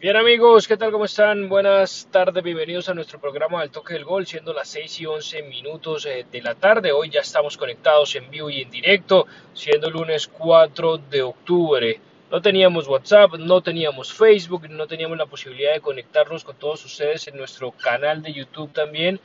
Bien amigos, ¿qué tal? ¿Cómo están? Buenas tardes, bienvenidos a nuestro programa del toque del gol, siendo las 6 y 11 minutos eh, de la tarde. Hoy ya estamos conectados en vivo y en directo, siendo lunes 4 de octubre. No teníamos WhatsApp, no teníamos Facebook, no teníamos la posibilidad de conectarnos con todos ustedes en nuestro canal de YouTube también.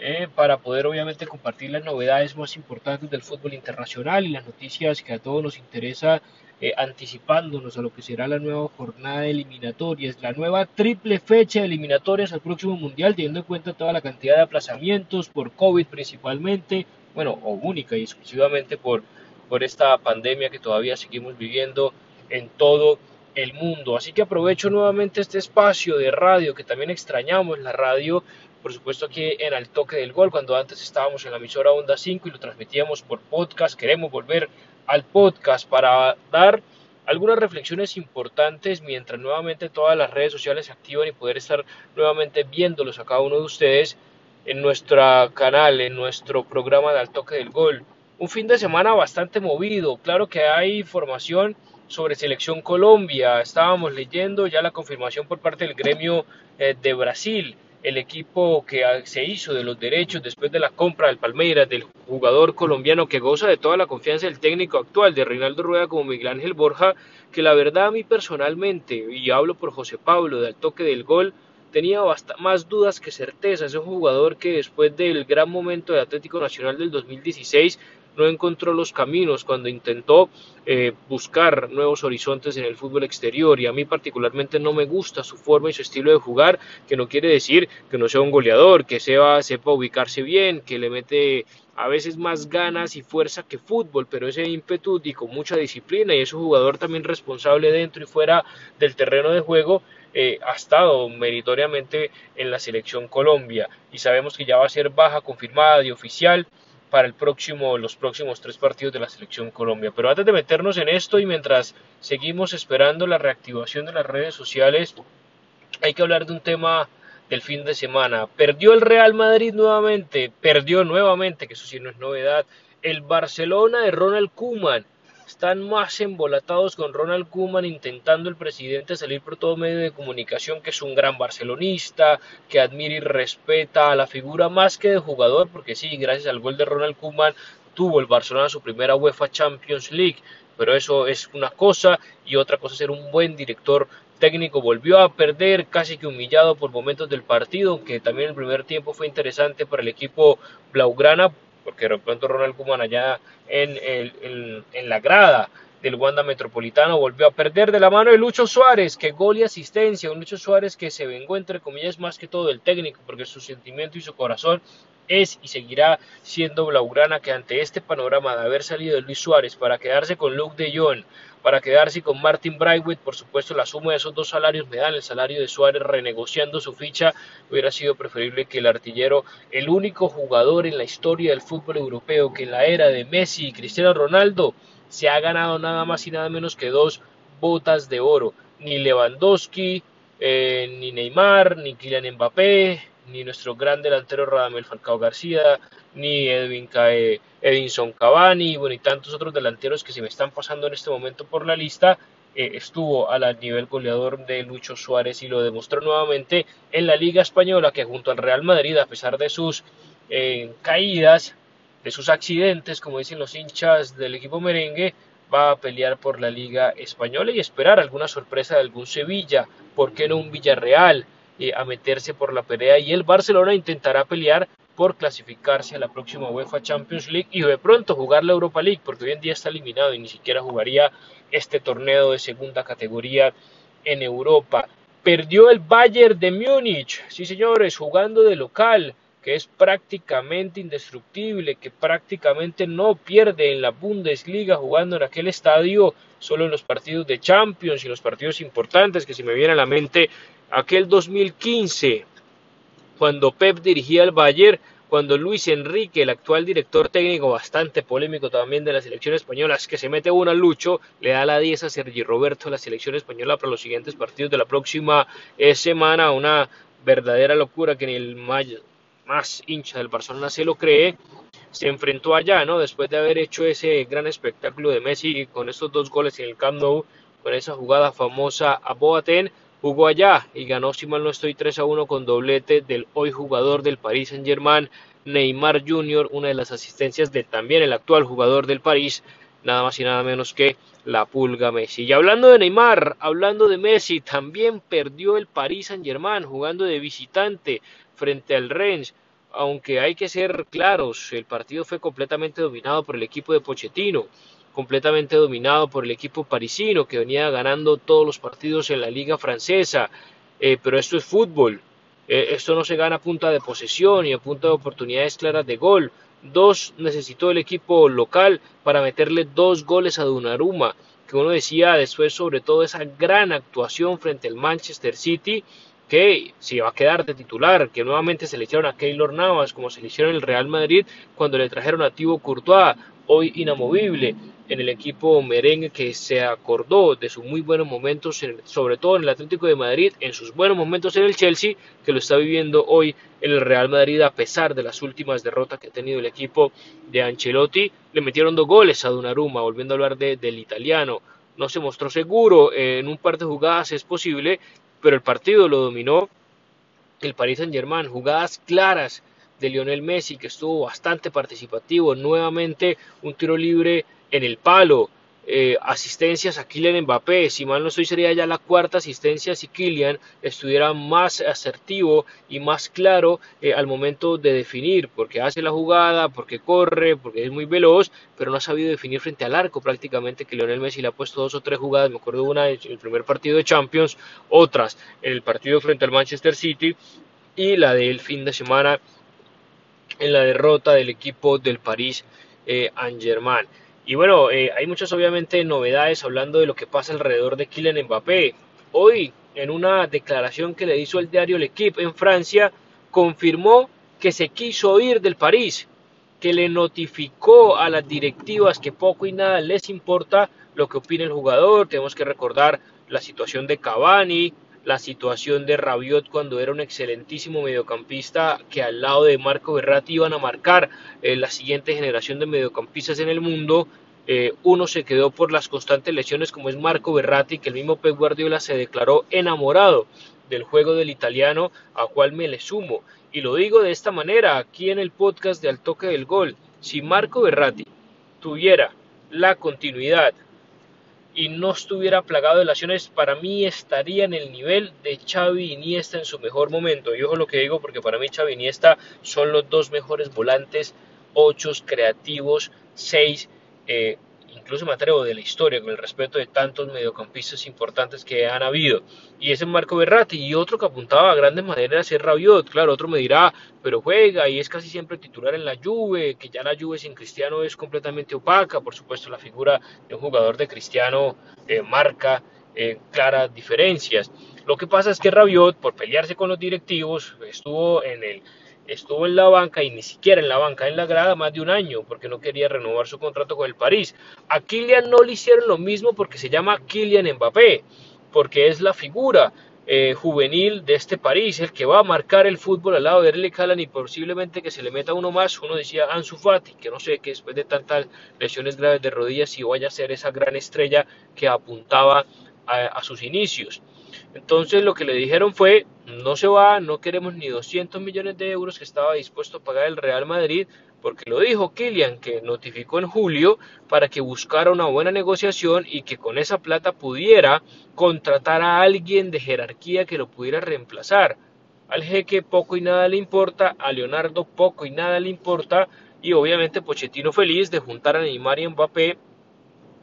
Eh, para poder obviamente compartir las novedades más importantes del fútbol internacional y las noticias que a todos nos interesa eh, anticipándonos a lo que será la nueva jornada de eliminatorias, la nueva triple fecha de eliminatorias al próximo mundial, teniendo en cuenta toda la cantidad de aplazamientos por COVID principalmente, bueno, o única y exclusivamente por, por esta pandemia que todavía seguimos viviendo en todo el mundo. Así que aprovecho nuevamente este espacio de radio que también extrañamos la radio, por supuesto aquí en el toque del gol, cuando antes estábamos en la emisora Onda 5 y lo transmitíamos por podcast, queremos volver al podcast para dar algunas reflexiones importantes mientras nuevamente todas las redes sociales se activan y poder estar nuevamente viéndolos a cada uno de ustedes en nuestro canal, en nuestro programa de Al Toque del Gol. Un fin de semana bastante movido, claro que hay información sobre Selección Colombia, estábamos leyendo ya la confirmación por parte del gremio eh, de Brasil, el equipo que se hizo de los derechos después de la compra del Palmeiras, del jugador colombiano que goza de toda la confianza del técnico actual de Reinaldo Rueda como Miguel Ángel Borja, que la verdad a mí personalmente, y hablo por José Pablo del toque del gol, tenía más dudas que certezas. Es un jugador que después del gran momento de Atlético Nacional del 2016 no encontró los caminos cuando intentó eh, buscar nuevos horizontes en el fútbol exterior. Y a mí particularmente no me gusta su forma y su estilo de jugar, que no quiere decir que no sea un goleador, que sea, sepa ubicarse bien, que le mete a veces más ganas y fuerza que fútbol, pero ese ímpetu y con mucha disciplina y es un jugador también responsable dentro y fuera del terreno de juego, eh, ha estado meritoriamente en la selección Colombia. Y sabemos que ya va a ser baja confirmada y oficial para el próximo, los próximos tres partidos de la selección Colombia. Pero antes de meternos en esto y mientras seguimos esperando la reactivación de las redes sociales, hay que hablar de un tema del fin de semana. Perdió el Real Madrid nuevamente, perdió nuevamente, que eso sí no es novedad, el Barcelona de Ronald Koeman están más embolatados con Ronald Koeman intentando el presidente salir por todo medio de comunicación que es un gran barcelonista, que admira y respeta a la figura más que de jugador, porque sí, gracias al gol de Ronald Koeman tuvo el Barcelona su primera UEFA Champions League, pero eso es una cosa y otra cosa ser un buen director técnico. Volvió a perder casi que humillado por momentos del partido, aunque también el primer tiempo fue interesante para el equipo blaugrana porque de pronto Ronald Koeman allá en, el, en, la grada del Wanda Metropolitano volvió a perder de la mano de Lucho Suárez, que gol y asistencia, un Lucho Suárez que se vengó entre comillas más que todo del técnico, porque su sentimiento y su corazón es y seguirá siendo Blaugrana que ante este panorama de haber salido de Luis Suárez para quedarse con Luke de Jong, para quedarse con Martin Brightwood, por supuesto la suma de esos dos salarios me dan el salario de Suárez renegociando su ficha, hubiera sido preferible que el artillero, el único jugador en la historia del fútbol europeo que en la era de Messi y Cristiano Ronaldo se ha ganado nada más y nada menos que dos botas de oro, ni Lewandowski, eh, ni Neymar, ni Kylian Mbappé, ni nuestro gran delantero Radamel Falcao García, ni Edwin Cae, Edinson Cavani, bueno, y tantos otros delanteros que se me están pasando en este momento por la lista, eh, estuvo al nivel goleador de Lucho Suárez y lo demostró nuevamente en la Liga Española, que junto al Real Madrid, a pesar de sus eh, caídas, de sus accidentes, como dicen los hinchas del equipo merengue, va a pelear por la Liga Española y esperar alguna sorpresa de algún Sevilla, ¿por qué no un Villarreal? Eh, a meterse por la pelea y el Barcelona intentará pelear por clasificarse a la próxima UEFA Champions League y de pronto jugar la Europa League, porque hoy en día está eliminado y ni siquiera jugaría este torneo de segunda categoría en Europa. Perdió el Bayern de Múnich, sí señores, jugando de local, que es prácticamente indestructible, que prácticamente no pierde en la Bundesliga jugando en aquel estadio, solo en los partidos de Champions y los partidos importantes que se me viene a la mente aquel 2015, cuando Pep dirigía el Bayern, cuando Luis Enrique, el actual director técnico, bastante polémico también de la selección española, es que se mete una lucho, le da la 10 a Sergi Roberto, la selección española, para los siguientes partidos de la próxima eh, semana, una verdadera locura que ni el más hincha del Barcelona se lo cree, se enfrentó allá, ¿no? Después de haber hecho ese gran espectáculo de Messi con estos dos goles en el Camp Nou, con esa jugada famosa a Boateng, jugó allá y ganó, si mal no estoy, 3 a 1 con doblete del hoy jugador del Paris Saint Germain, Neymar Jr., una de las asistencias de también el actual jugador del París, nada más y nada menos que la pulga Messi. Y hablando de Neymar, hablando de Messi, también perdió el Paris Saint Germain jugando de visitante frente al Rennes. Aunque hay que ser claros, el partido fue completamente dominado por el equipo de Pochettino completamente dominado por el equipo parisino que venía ganando todos los partidos en la liga francesa. Eh, pero esto es fútbol. Eh, esto no se gana a punta de posesión y a punta de oportunidades claras de gol. Dos necesitó el equipo local para meterle dos goles a Donnarumma, que uno decía después sobre todo esa gran actuación frente al Manchester City, que se va a quedar de titular, que nuevamente se le hicieron a Keylor Navas, como se le hicieron el Real Madrid cuando le trajeron a Thibaut Courtois, hoy inamovible en el equipo merengue que se acordó de sus muy buenos momentos, sobre todo en el Atlético de Madrid, en sus buenos momentos en el Chelsea, que lo está viviendo hoy en el Real Madrid a pesar de las últimas derrotas que ha tenido el equipo de Ancelotti. Le metieron dos goles a Donnarumma, volviendo a hablar del italiano. No se mostró seguro, en un par de jugadas es posible, pero el partido lo dominó el Paris Saint Germain, jugadas claras de Lionel Messi, que estuvo bastante participativo, nuevamente un tiro libre en el palo, eh, asistencias a Kylian Mbappé, si mal no estoy sería ya la cuarta asistencia si Kylian estuviera más asertivo y más claro eh, al momento de definir, porque hace la jugada, porque corre, porque es muy veloz, pero no ha sabido definir frente al arco prácticamente que Lionel Messi le ha puesto dos o tres jugadas, me acuerdo una en el primer partido de Champions, otras en el partido frente al Manchester City y la del fin de semana en la derrota del equipo del París eh, Saint-Germain. Y bueno, eh, hay muchas obviamente novedades hablando de lo que pasa alrededor de Kylian Mbappé. Hoy, en una declaración que le hizo el diario L'Equipe en Francia, confirmó que se quiso ir del París, que le notificó a las directivas que poco y nada les importa lo que opine el jugador. Tenemos que recordar la situación de Cavani, la situación de Rabiot cuando era un excelentísimo mediocampista que al lado de Marco Berratti iban a marcar eh, la siguiente generación de mediocampistas en el mundo. Eh, uno se quedó por las constantes lesiones como es Marco Berratti, que el mismo Pep Guardiola se declaró enamorado del juego del italiano, a cual me le sumo. Y lo digo de esta manera, aquí en el podcast de Al Toque del Gol, si Marco Berratti tuviera la continuidad y no estuviera plagado de lesiones, para mí estaría en el nivel de Xavi Iniesta en su mejor momento. Y ojo lo que digo, porque para mí Xavi Iniesta son los dos mejores volantes, ocho creativos, seis eh, incluso me atrevo de la historia, con el respeto de tantos mediocampistas importantes que han habido. Y ese es Marco Berratti, y otro que apuntaba a grandes maneras es Rabiot. Claro, otro me dirá, pero juega y es casi siempre titular en la Juve, que ya la Juve sin Cristiano es completamente opaca. Por supuesto, la figura de un jugador de Cristiano eh, marca eh, claras diferencias. Lo que pasa es que Rabiot, por pelearse con los directivos, estuvo en el estuvo en la banca y ni siquiera en la banca, en la grada más de un año porque no quería renovar su contrato con el París. A Kylian no le hicieron lo mismo porque se llama Kylian Mbappé, porque es la figura eh, juvenil de este París, el que va a marcar el fútbol al lado de Erling Haaland y posiblemente que se le meta uno más, uno decía Ansu Fati, que no sé, que después de tantas lesiones graves de rodillas si vaya a ser esa gran estrella que apuntaba a sus inicios. Entonces lo que le dijeron fue, no se va, no queremos ni 200 millones de euros que estaba dispuesto a pagar el Real Madrid, porque lo dijo Kylian, que notificó en julio para que buscara una buena negociación y que con esa plata pudiera contratar a alguien de jerarquía que lo pudiera reemplazar. Al jeque poco y nada le importa, a Leonardo poco y nada le importa, y obviamente Pochettino feliz de juntar a Neymar y Mbappé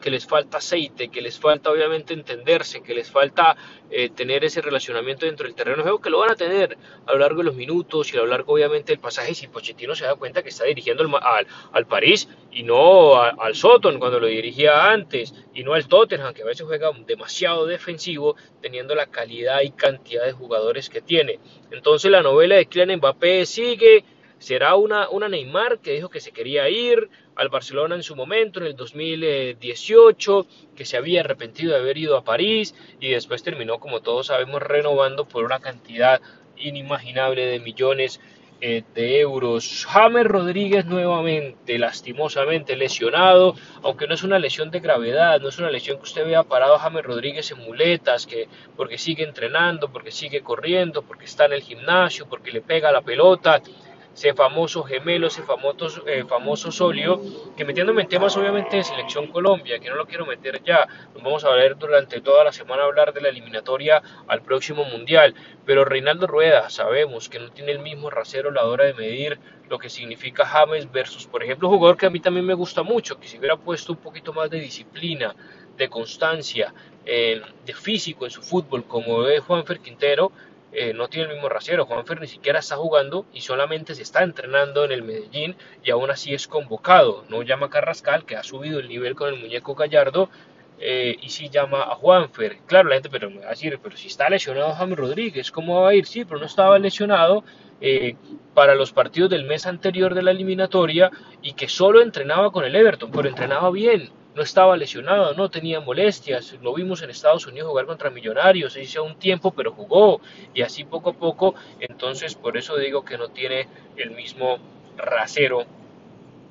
que les falta aceite, que les falta obviamente entenderse, que les falta eh, tener ese relacionamiento dentro del terreno de juego, que lo van a tener a lo largo de los minutos y a lo largo obviamente del pasaje, si Pochettino se da cuenta que está dirigiendo al, al, París y no al Soton cuando lo dirigía antes, y no al Tottenham, que a veces juega demasiado defensivo, teniendo la calidad y cantidad de jugadores que tiene. Entonces la novela de Kylian Mbappé sigue, será una, una Neymar que dijo que se quería ir, al Barcelona en su momento, en el 2018, que se había arrepentido de haber ido a París y después terminó, como todos sabemos, renovando por una cantidad inimaginable de millones eh, de euros. James Rodríguez nuevamente, lastimosamente lesionado, aunque no es una lesión de gravedad, no es una lesión que usted vea parado a James Rodríguez en muletas, que porque sigue entrenando, porque sigue corriendo, porque está en el gimnasio, porque le pega la pelota ese famoso gemelo, ese famoso, eh, famoso solio, que metiéndome en temas obviamente de selección Colombia, que no lo quiero meter ya, nos vamos a ver durante toda la semana hablar de la eliminatoria al próximo mundial, pero Reinaldo Rueda sabemos que no tiene el mismo rasero a la hora de medir lo que significa James versus, por ejemplo, un jugador que a mí también me gusta mucho, que si hubiera puesto un poquito más de disciplina, de constancia, eh, de físico en su fútbol, como es Juanfer Quintero, eh, no tiene el mismo rasero. Juanfer ni siquiera está jugando y solamente se está entrenando en el Medellín y aún así es convocado. No llama a Carrascal, que ha subido el nivel con el muñeco Gallardo, eh, y sí llama a Juanfer. Claro, la gente pero me va a decir, pero si está lesionado James Rodríguez, ¿cómo va a ir? Sí, pero no estaba lesionado eh, para los partidos del mes anterior de la eliminatoria y que solo entrenaba con el Everton, pero entrenaba bien no estaba lesionado, no tenía molestias, lo vimos en Estados Unidos jugar contra Millonarios, hizo un tiempo, pero jugó, y así poco a poco, entonces por eso digo que no tiene el mismo rasero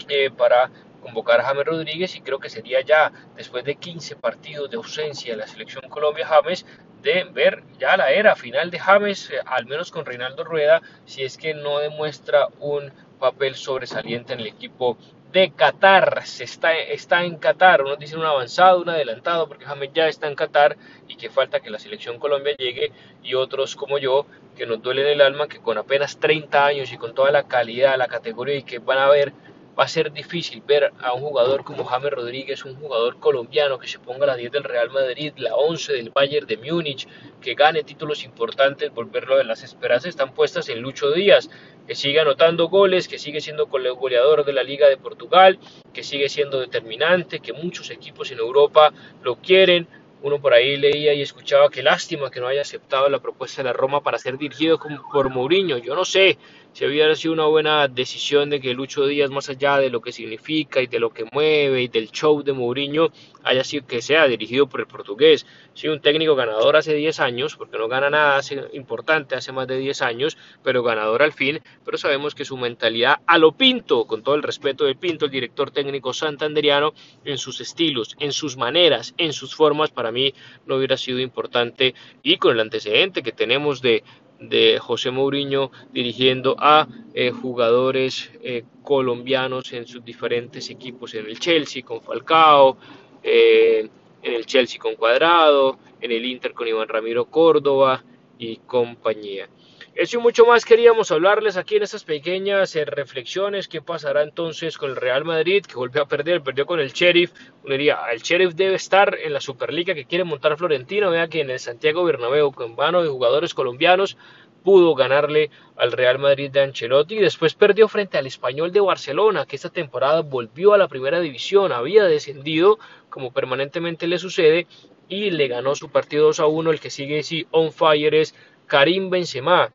eh, para convocar a James Rodríguez. Y creo que sería ya después de 15 partidos de ausencia de la selección Colombia James de ver ya la era final de James, eh, al menos con Reinaldo Rueda, si es que no demuestra un papel sobresaliente en el equipo de Qatar. Se está, está en Qatar. Unos dicen un avanzado, un adelantado, porque James ya está en Qatar y que falta que la selección Colombia llegue. Y otros como yo, que nos duele el alma, que con apenas 30 años y con toda la calidad, la categoría y que van a ver va a ser difícil ver a un jugador como James Rodríguez, un jugador colombiano que se ponga a la 10 del Real Madrid, la 11 del Bayern de Múnich, que gane títulos importantes, volverlo de las esperanzas. Están puestas en Lucho Díaz, que sigue anotando goles, que sigue siendo goleador de la Liga de Portugal, que sigue siendo determinante, que muchos equipos en Europa lo quieren, uno por ahí leía y escuchaba que lástima que no haya aceptado la propuesta de la Roma para ser dirigido por Mourinho. Yo no sé si hubiera sido una buena decisión de que Lucho Díaz, más allá de lo que significa y de lo que mueve y del show de Mourinho, haya sido que sea dirigido por el portugués. Sí, un técnico ganador hace 10 años, porque no gana nada hace, importante hace más de 10 años, pero ganador al fin. Pero sabemos que su mentalidad a lo Pinto, con todo el respeto de Pinto, el director técnico santanderiano, en sus estilos, en sus maneras, en sus formas, para mí no hubiera sido importante. Y con el antecedente que tenemos de de José Mourinho dirigiendo a eh, jugadores eh, colombianos en sus diferentes equipos, en el Chelsea con Falcao, eh, en el Chelsea con Cuadrado, en el Inter con Iván Ramiro Córdoba y compañía. Eso y mucho más queríamos hablarles aquí en estas pequeñas reflexiones. ¿Qué pasará entonces con el Real Madrid que volvió a perder? Perdió con el Sheriff. Uno diría, el Sheriff debe estar en la Superliga que quiere montar Florentino. Vea que en el Santiago Bernabéu, con mano de jugadores colombianos, pudo ganarle al Real Madrid de Ancelotti y después perdió frente al Español de Barcelona, que esta temporada volvió a la primera división, había descendido como permanentemente le sucede y le ganó su partido 2 a 1, el que sigue sí on fire es Karim Benzema,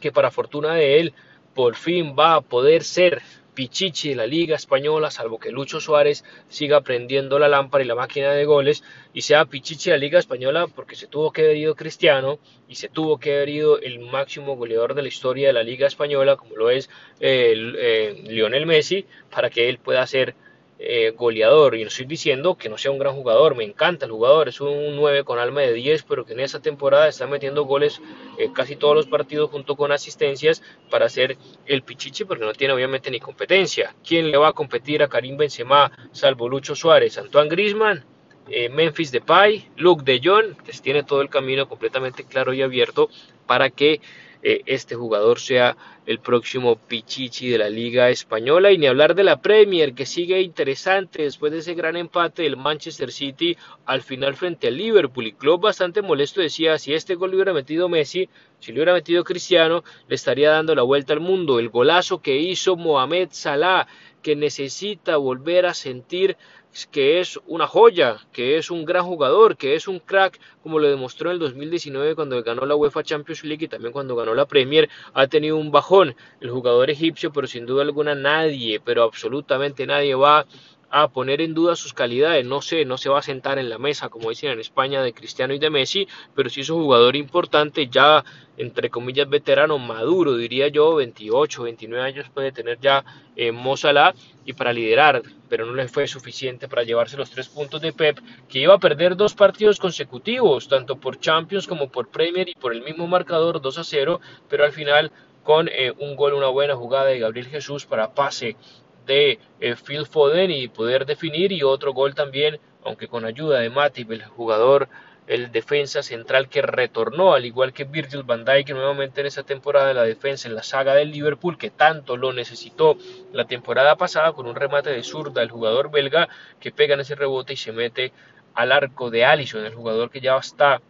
que para fortuna de él por fin va a poder ser Pichichi de la Liga Española, salvo que Lucho Suárez siga prendiendo la lámpara y la máquina de goles y sea Pichichi de la Liga Española porque se tuvo que haber ido Cristiano y se tuvo que haber ido el máximo goleador de la historia de la Liga Española, como lo es eh, Lionel Messi, para que él pueda ser eh, goleador. Y no estoy diciendo que no sea un gran jugador, me encanta el jugador, es un 9 con alma de 10, pero que en esa temporada está metiendo goles eh, casi todos los partidos junto con asistencias para ser el pichichi, porque no tiene obviamente ni competencia. ¿Quién le va a competir a Karim Benzema, salvo Lucho Suárez? Antoine Grisman. Eh, Memphis Depay, Luke de Jong, que tiene todo el camino completamente claro y abierto para que eh, este jugador sea el próximo Pichichi de la Liga Española. Y ni hablar de la Premier que sigue interesante después de ese gran empate del Manchester City al final frente al Liverpool. Y Klopp bastante molesto decía si este gol lo hubiera metido Messi si lo hubiera metido Cristiano le estaría dando la vuelta al mundo. El golazo que hizo Mohamed Salah que necesita volver a sentir que es una joya, que es un gran jugador, que es un crack, como lo demostró en el 2019 cuando ganó la UEFA Champions League y también cuando ganó la Premier, ha tenido un bajón. El jugador egipcio, pero sin duda alguna nadie, pero absolutamente nadie va a poner en duda sus calidades. No sé, no se va a sentar en la mesa, como dicen en España, de Cristiano y de Messi, pero sí es un jugador importante, ya entre comillas veterano, maduro, diría yo, 28, 29 años puede tener ya eh, y para liderar, pero no le fue suficiente para llevarse los tres puntos de Pep, que iba a perder dos partidos consecutivos, tanto por Champions como por Premier y por el mismo marcador 2 a 0, pero al final con eh, un gol, una buena jugada de Gabriel Jesús para pase de eh, Phil Foden y poder definir y otro gol también, aunque con ayuda de Matip, el jugador, el defensa central que retornó, al igual que Virgil van Dijk nuevamente en esa temporada de la defensa en la saga del Liverpool que tanto lo necesitó la temporada pasada con un remate de zurda el jugador belga que pega en ese rebote y se mete al arco de Allison, el jugador que ya está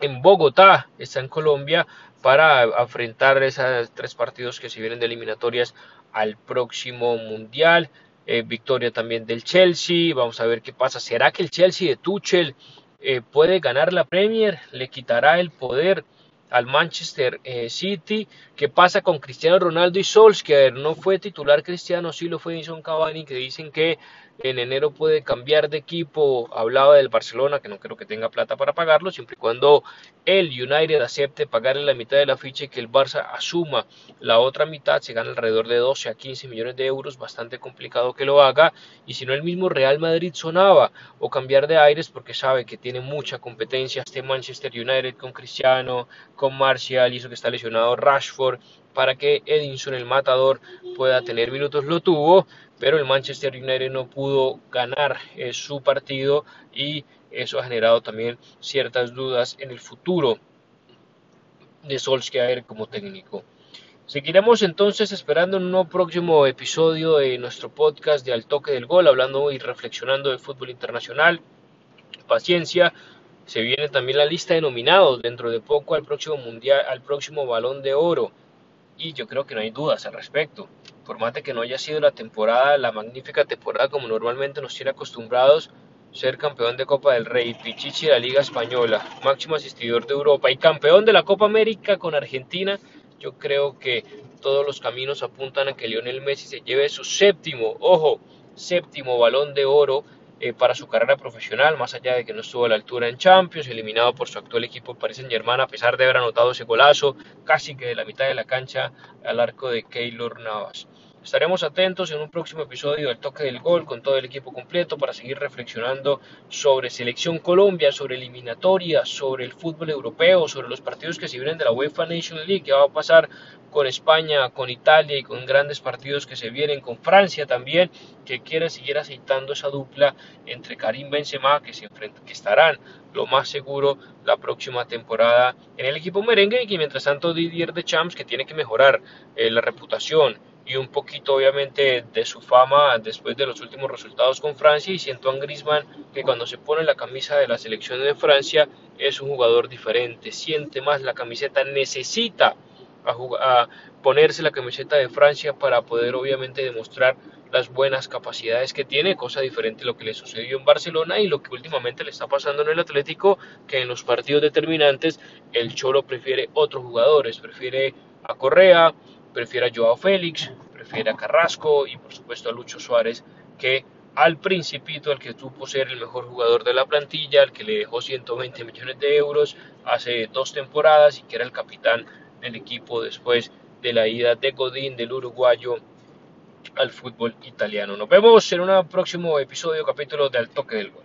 en Bogotá, está en Colombia para enfrentar esos tres partidos que se vienen de eliminatorias al próximo Mundial. Eh, victoria también del Chelsea. Vamos a ver qué pasa. ¿Será que el Chelsea de Tuchel eh, puede ganar la Premier? ¿Le quitará el poder al Manchester eh, City? ¿Qué pasa con Cristiano Ronaldo y Solskjaer? No fue titular Cristiano, sí lo fue Edison Cavani, que dicen que en enero puede cambiar de equipo. Hablaba del Barcelona, que no creo que tenga plata para pagarlo, siempre y cuando el United acepte pagarle la mitad de la ficha y que el Barça asuma la otra mitad, se gana alrededor de 12 a 15 millones de euros, bastante complicado que lo haga. Y si no, el mismo Real Madrid sonaba o cambiar de aires porque sabe que tiene mucha competencia este Manchester United con Cristiano, con Martial, hizo que está lesionado Rashford para que Edinson el matador pueda tener minutos lo tuvo pero el Manchester United no pudo ganar eh, su partido y eso ha generado también ciertas dudas en el futuro de Solskjaer como técnico. Seguiremos entonces esperando un nuevo próximo episodio de nuestro podcast de Al Toque del Gol, hablando y reflexionando de fútbol internacional. Paciencia, se viene también la lista de nominados dentro de poco al próximo mundial, al próximo Balón de Oro y yo creo que no hay dudas al respecto. Por más de que no haya sido la temporada, la magnífica temporada como normalmente nos tiene acostumbrados, ser campeón de Copa del Rey, Pichichi de la Liga Española, máximo asistidor de Europa y campeón de la Copa América con Argentina, yo creo que todos los caminos apuntan a que Lionel Messi se lleve su séptimo, ojo, séptimo balón de oro eh, para su carrera profesional, más allá de que no estuvo a la altura en Champions, eliminado por su actual equipo Paris Saint Germain, a pesar de haber anotado ese golazo, casi que de la mitad de la cancha al arco de Keylor Navas. Estaremos atentos en un próximo episodio del Toque del Gol con todo el equipo completo para seguir reflexionando sobre Selección Colombia, sobre eliminatoria, sobre el fútbol europeo, sobre los partidos que se vienen de la UEFA Nation League, que va a pasar con España, con Italia y con grandes partidos que se vienen con Francia también, que quiere seguir aceitando esa dupla entre Karim Benzema, que estarán lo más seguro la próxima temporada en el equipo merengue y que mientras tanto Didier Deschamps que tiene que mejorar eh, la reputación y un poquito obviamente de su fama después de los últimos resultados con Francia y siento a Griezmann que cuando se pone la camisa de la selección de Francia es un jugador diferente, siente más la camiseta, necesita a, ponerse la camiseta de Francia para poder obviamente demostrar las buenas capacidades que tiene, cosa diferente a lo que le sucedió en Barcelona y lo que últimamente le está pasando en el Atlético, que en los partidos determinantes el Cholo prefiere otros jugadores, prefiere a Correa, prefiere a Joao Félix, prefiere a Carrasco y por supuesto a Lucho Suárez que al principito, al que supo ser el mejor jugador de la plantilla, al que le dejó 120 millones de euros hace dos temporadas y que era el capitán del equipo después de la ida de Godín del uruguayo al fútbol italiano. Nos vemos en un próximo episodio, capítulo de Al Toque del Gol.